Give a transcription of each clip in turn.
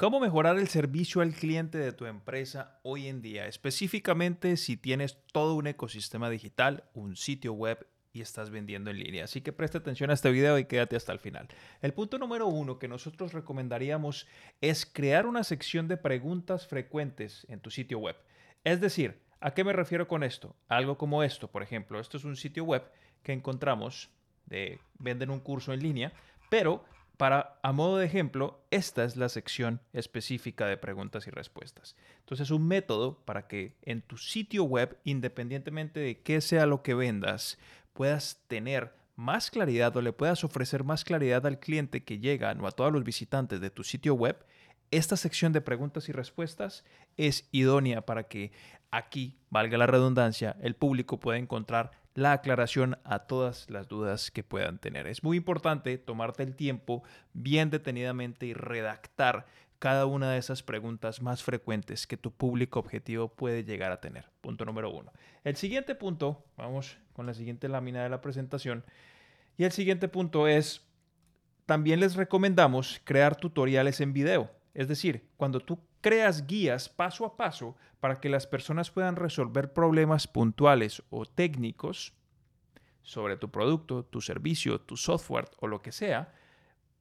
¿Cómo mejorar el servicio al cliente de tu empresa hoy en día? Específicamente si tienes todo un ecosistema digital, un sitio web y estás vendiendo en línea. Así que presta atención a este video y quédate hasta el final. El punto número uno que nosotros recomendaríamos es crear una sección de preguntas frecuentes en tu sitio web. Es decir, ¿a qué me refiero con esto? Algo como esto, por ejemplo. Esto es un sitio web que encontramos de venden un curso en línea, pero para, a modo de ejemplo, esta es la sección específica de preguntas y respuestas. Entonces, un método para que en tu sitio web, independientemente de qué sea lo que vendas, puedas tener más claridad o le puedas ofrecer más claridad al cliente que llega o a todos los visitantes de tu sitio web, esta sección de preguntas y respuestas es idónea para que aquí, valga la redundancia, el público pueda encontrar la aclaración a todas las dudas que puedan tener. Es muy importante tomarte el tiempo bien detenidamente y redactar cada una de esas preguntas más frecuentes que tu público objetivo puede llegar a tener. Punto número uno. El siguiente punto, vamos con la siguiente lámina de la presentación, y el siguiente punto es, también les recomendamos crear tutoriales en video. Es decir, cuando tú creas guías paso a paso para que las personas puedan resolver problemas puntuales o técnicos sobre tu producto, tu servicio, tu software o lo que sea,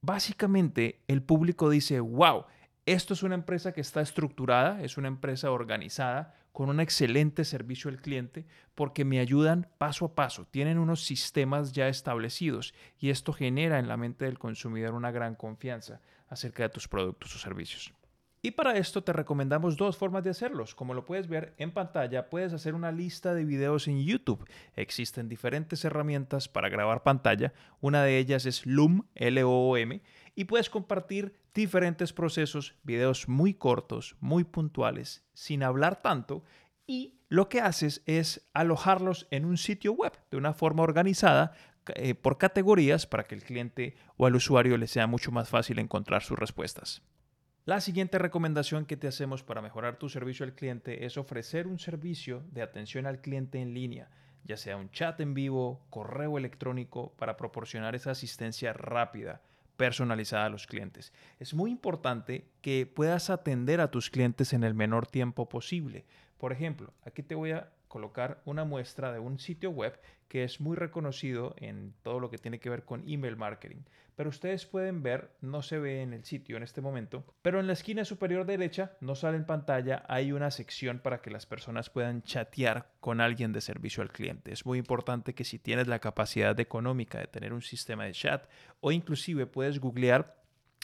básicamente el público dice, wow, esto es una empresa que está estructurada, es una empresa organizada, con un excelente servicio al cliente, porque me ayudan paso a paso, tienen unos sistemas ya establecidos y esto genera en la mente del consumidor una gran confianza acerca de tus productos o servicios. Y para esto te recomendamos dos formas de hacerlos. Como lo puedes ver en pantalla, puedes hacer una lista de videos en YouTube. Existen diferentes herramientas para grabar pantalla. Una de ellas es Loom, L-O-O-M, y puedes compartir diferentes procesos, videos muy cortos, muy puntuales, sin hablar tanto. Y lo que haces es alojarlos en un sitio web de una forma organizada eh, por categorías para que el cliente o al usuario le sea mucho más fácil encontrar sus respuestas. La siguiente recomendación que te hacemos para mejorar tu servicio al cliente es ofrecer un servicio de atención al cliente en línea, ya sea un chat en vivo, correo electrónico, para proporcionar esa asistencia rápida, personalizada a los clientes. Es muy importante que puedas atender a tus clientes en el menor tiempo posible. Por ejemplo, aquí te voy a colocar una muestra de un sitio web que es muy reconocido en todo lo que tiene que ver con email marketing. Pero ustedes pueden ver, no se ve en el sitio en este momento, pero en la esquina superior derecha, no sale en pantalla, hay una sección para que las personas puedan chatear con alguien de servicio al cliente. Es muy importante que si tienes la capacidad económica de tener un sistema de chat o inclusive puedes googlear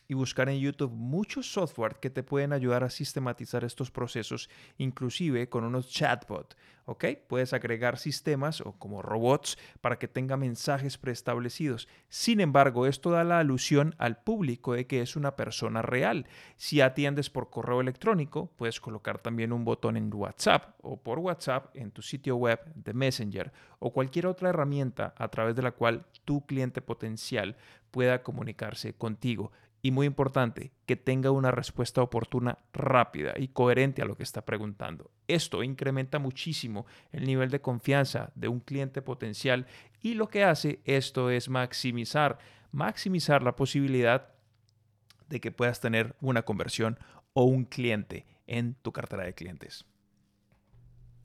y buscar en YouTube muchos software que te pueden ayudar a sistematizar estos procesos, inclusive con unos chatbots. ¿Ok? Puedes agregar sistemas o como robots para que tenga mensajes preestablecidos. Sin embargo, esto da la alusión al público de que es una persona real. Si atiendes por correo electrónico, puedes colocar también un botón en WhatsApp o por WhatsApp en tu sitio web de Messenger o cualquier otra herramienta a través de la cual tu cliente potencial pueda comunicarse contigo y muy importante, que tenga una respuesta oportuna, rápida y coherente a lo que está preguntando. Esto incrementa muchísimo el nivel de confianza de un cliente potencial y lo que hace esto es maximizar, maximizar la posibilidad de que puedas tener una conversión o un cliente en tu cartera de clientes.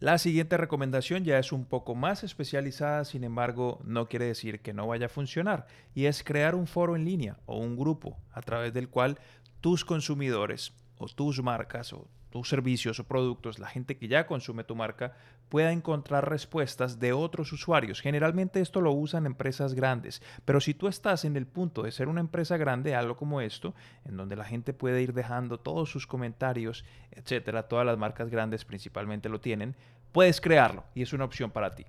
La siguiente recomendación ya es un poco más especializada, sin embargo, no quiere decir que no vaya a funcionar, y es crear un foro en línea o un grupo a través del cual tus consumidores o tus marcas o tus servicios o productos, la gente que ya consume tu marca, pueda encontrar respuestas de otros usuarios. Generalmente esto lo usan empresas grandes, pero si tú estás en el punto de ser una empresa grande, algo como esto, en donde la gente puede ir dejando todos sus comentarios, etcétera, todas las marcas grandes principalmente lo tienen, puedes crearlo y es una opción para ti.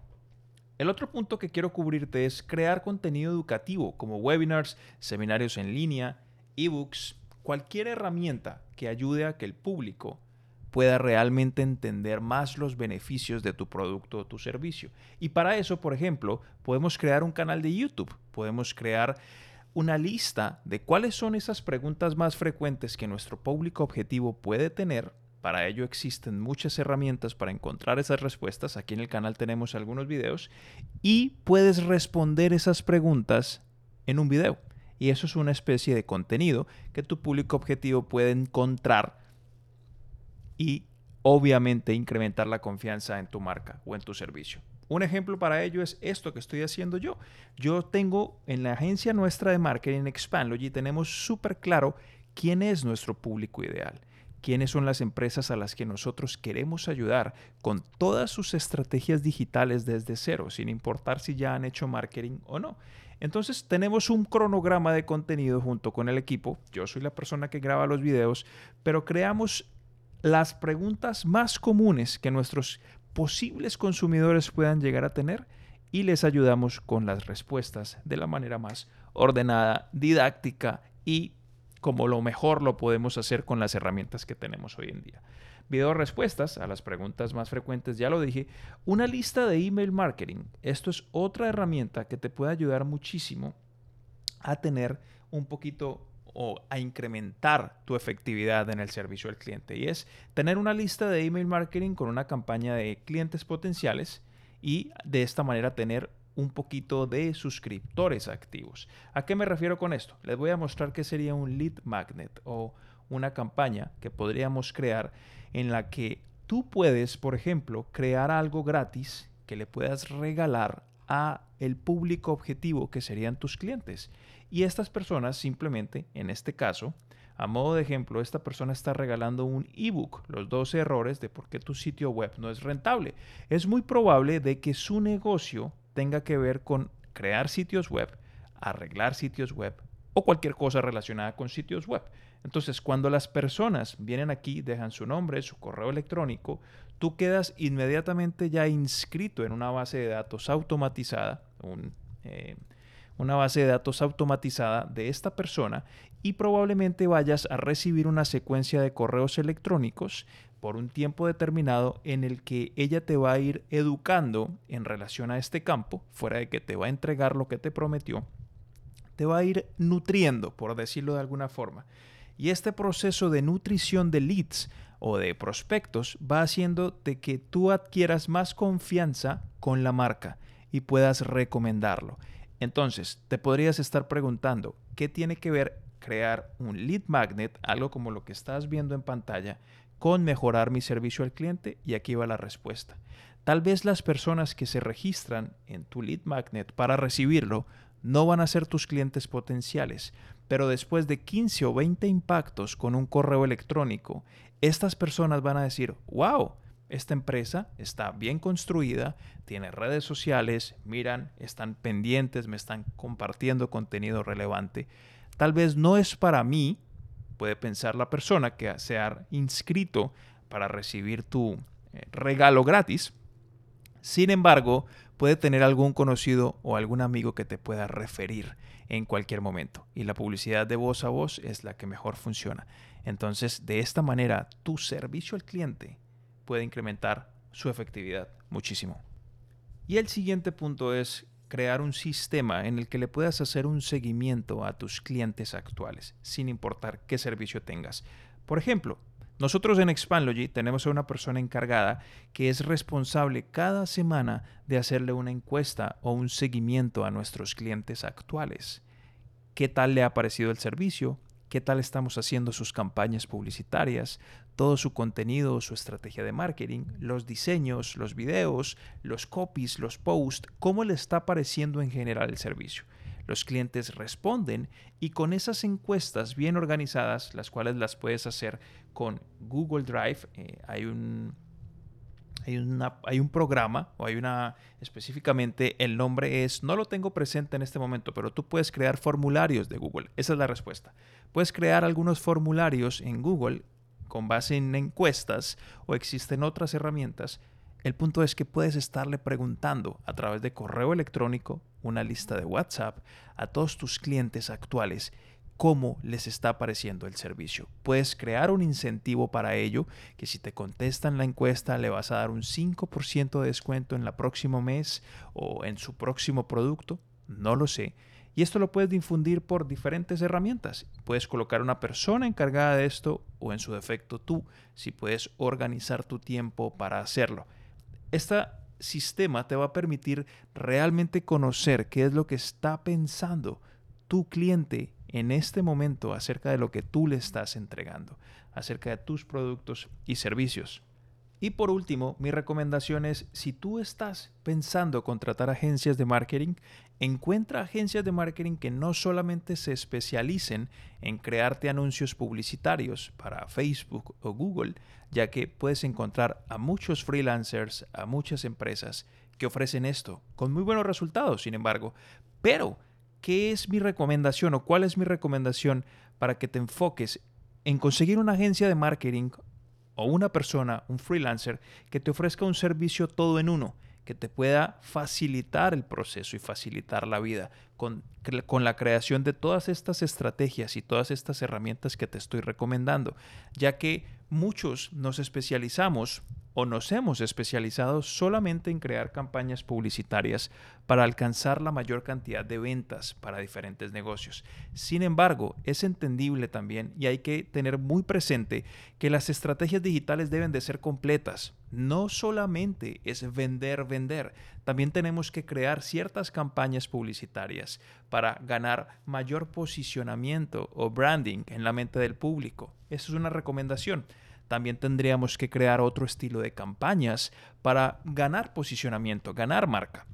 El otro punto que quiero cubrirte es crear contenido educativo como webinars, seminarios en línea, ebooks, cualquier herramienta que ayude a que el público pueda realmente entender más los beneficios de tu producto o tu servicio. Y para eso, por ejemplo, podemos crear un canal de YouTube, podemos crear una lista de cuáles son esas preguntas más frecuentes que nuestro público objetivo puede tener. Para ello existen muchas herramientas para encontrar esas respuestas. Aquí en el canal tenemos algunos videos y puedes responder esas preguntas en un video Y eso es una especie de contenido que tu público objetivo puede encontrar y obviamente incrementar la confianza en tu marca o en tu servicio. Un ejemplo para ello es esto que estoy haciendo yo. Yo tengo en la agencia nuestra de marketing Expandlogy tenemos súper claro quién es nuestro público ideal quiénes son las empresas a las que nosotros queremos ayudar con todas sus estrategias digitales desde cero, sin importar si ya han hecho marketing o no. Entonces tenemos un cronograma de contenido junto con el equipo. Yo soy la persona que graba los videos, pero creamos las preguntas más comunes que nuestros posibles consumidores puedan llegar a tener y les ayudamos con las respuestas de la manera más ordenada, didáctica y como lo mejor lo podemos hacer con las herramientas que tenemos hoy en día. Video respuestas a las preguntas más frecuentes, ya lo dije. Una lista de email marketing. Esto es otra herramienta que te puede ayudar muchísimo a tener un poquito o a incrementar tu efectividad en el servicio al cliente. Y es tener una lista de email marketing con una campaña de clientes potenciales y de esta manera tener un poquito de suscriptores activos. ¿A qué me refiero con esto? Les voy a mostrar qué sería un lead magnet o una campaña que podríamos crear en la que tú puedes, por ejemplo, crear algo gratis que le puedas regalar a el público objetivo que serían tus clientes. Y estas personas simplemente, en este caso, a modo de ejemplo, esta persona está regalando un ebook, los 12 errores de por qué tu sitio web no es rentable. Es muy probable de que su negocio tenga que ver con crear sitios web, arreglar sitios web o cualquier cosa relacionada con sitios web. Entonces, cuando las personas vienen aquí, dejan su nombre, su correo electrónico, tú quedas inmediatamente ya inscrito en una base de datos automatizada, eh, una base de datos automatizada de esta persona y probablemente vayas a recibir una secuencia de correos electrónicos por un tiempo determinado en el que ella te va a ir educando en relación a este campo, fuera de que te va a entregar lo que te prometió, te va a ir nutriendo, por decirlo de alguna forma. Y este proceso de nutrición de leads o de prospectos va haciendo de que tú adquieras más confianza con la marca y puedas recomendarlo. Entonces, te podrías estar preguntando, ¿qué tiene que ver crear un lead magnet, algo como lo que estás viendo en pantalla, con mejorar mi servicio al cliente? Y aquí va la respuesta. Tal vez las personas que se registran en tu lead magnet para recibirlo no van a ser tus clientes potenciales, pero después de 15 o 20 impactos con un correo electrónico, estas personas van a decir, wow, esta empresa está bien construida, tiene redes sociales, miran, están pendientes, me están compartiendo contenido relevante. Tal vez no es para mí, puede pensar la persona que se ha inscrito para recibir tu eh, regalo gratis. Sin embargo, puede tener algún conocido o algún amigo que te pueda referir en cualquier momento. Y la publicidad de voz a voz es la que mejor funciona. Entonces, de esta manera, tu servicio al cliente puede incrementar su efectividad muchísimo. Y el siguiente punto es crear un sistema en el que le puedas hacer un seguimiento a tus clientes actuales, sin importar qué servicio tengas. Por ejemplo, nosotros en Expandlogy tenemos a una persona encargada que es responsable cada semana de hacerle una encuesta o un seguimiento a nuestros clientes actuales. ¿Qué tal le ha parecido el servicio? qué tal estamos haciendo sus campañas publicitarias, todo su contenido, su estrategia de marketing, los diseños, los videos, los copies, los posts, cómo le está pareciendo en general el servicio. Los clientes responden y con esas encuestas bien organizadas, las cuales las puedes hacer con Google Drive, eh, hay un hay, hay, un programa o hay una específicamente el nombre es no lo tengo presente en este momento pero tú puedes crear formularios de Google. Esa es la respuesta. Puedes crear algunos formularios en Google con base en encuestas o existen otras herramientas el punto es que puedes estarle preguntando a través de correo electrónico una lista de WhatsApp a todos tus clientes actuales cómo les está pareciendo el servicio. Puedes crear un incentivo para ello, que si te contestan la encuesta le vas a dar un 5% de descuento en el próximo mes o en su próximo producto, no lo sé. Y esto lo puedes difundir por diferentes herramientas. Puedes colocar una persona encargada de esto o en su defecto tú, si puedes organizar tu tiempo para hacerlo. Este sistema te va a permitir realmente conocer qué es lo que está pensando tu cliente en este momento acerca de lo que tú le estás entregando, acerca de tus productos y servicios. Y por último, mi recomendación es, si tú estás pensando contratar agencias de marketing, encuentra agencias de marketing que no solamente se especialicen en crearte anuncios publicitarios para Facebook o Google, ya que puedes encontrar a muchos freelancers, a muchas empresas que ofrecen esto con muy buenos resultados, sin embargo. Pero, ¿qué es mi recomendación o cuál es mi recomendación para que te enfoques en conseguir una agencia de marketing o una persona, un freelancer, que te ofrezca un servicio todo en uno, que te pueda facilitar el proceso y facilitar la vida con, con, la creación de todas estas estrategias y todas estas herramientas que te estoy recomendando, ya que muchos nos especializamos o nos hemos especializado solamente en crear campañas publicitarias para alcanzar la mayor cantidad de ventas para diferentes negocios. Sin embargo, es entendible también y hay que tener muy presente que las estrategias digitales deben de ser completas. No solamente es vender, vender, también tenemos que crear ciertas campañas publicitarias para ganar mayor posicionamiento o branding en la mente del público. Eso es una recomendación también tendríamos que crear otro estilo de campañas para ganar posicionamiento, ganar marca.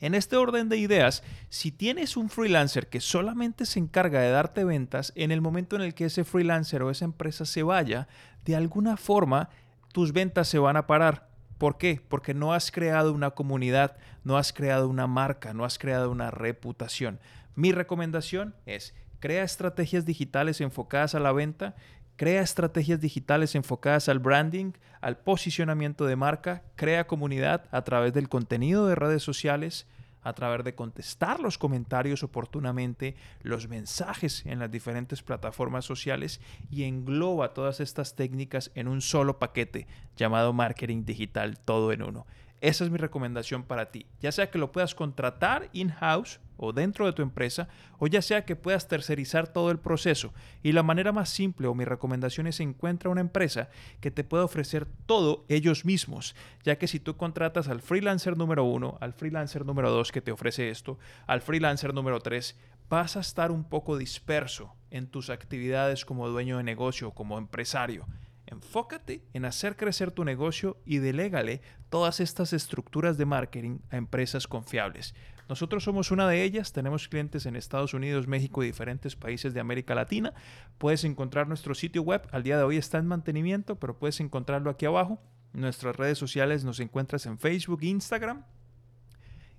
En este orden de ideas, si tienes un freelancer que solamente se encarga de darte ventas, en el momento en el que ese freelancer o esa empresa se vaya, de alguna forma tus ventas se van a parar. ¿Por qué? Porque no has creado una comunidad, no has creado una marca, no has creado una reputación. Mi recomendación es crea estrategias digitales enfocadas a la venta Crea estrategias digitales enfocadas al branding, al posicionamiento de marca, crea comunidad a través del contenido de redes sociales, a través de contestar los comentarios oportunamente, los mensajes en las diferentes plataformas sociales y engloba todas estas técnicas en un solo paquete llamado marketing digital todo en uno. Esa es mi recomendación para ti. Ya sea que lo puedas contratar in-house o dentro de tu empresa, o ya sea que puedas tercerizar todo el proceso. Y la manera más simple o mi recomendación es encuentra una empresa que te pueda ofrecer todo ellos mismos, ya que si tú contratas al freelancer número uno, al freelancer número dos que te ofrece esto, al freelancer número tres, vas a estar un poco disperso en tus actividades como dueño de negocio, como empresario. Enfócate en hacer crecer tu negocio y delégale todas estas estructuras de marketing a empresas confiables. Nosotros somos una de ellas, tenemos clientes en Estados Unidos, México y diferentes países de América Latina. Puedes encontrar nuestro sitio web, al día de hoy está en mantenimiento, pero puedes encontrarlo aquí abajo. Nuestras redes sociales nos encuentras en Facebook, Instagram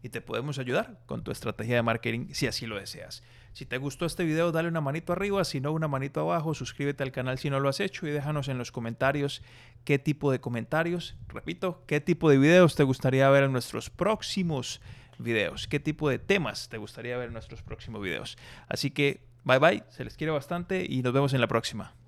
y te podemos ayudar con tu estrategia de marketing si así lo deseas. Si te gustó este video, dale una manito arriba, si no, una manito abajo, suscríbete al canal si no lo has hecho y déjanos en los comentarios qué tipo de comentarios, repito, qué tipo de videos te gustaría ver en nuestros próximos videos, qué tipo de temas te gustaría ver en nuestros próximos videos. Así que, bye bye, se les quiere bastante y nos vemos en la próxima.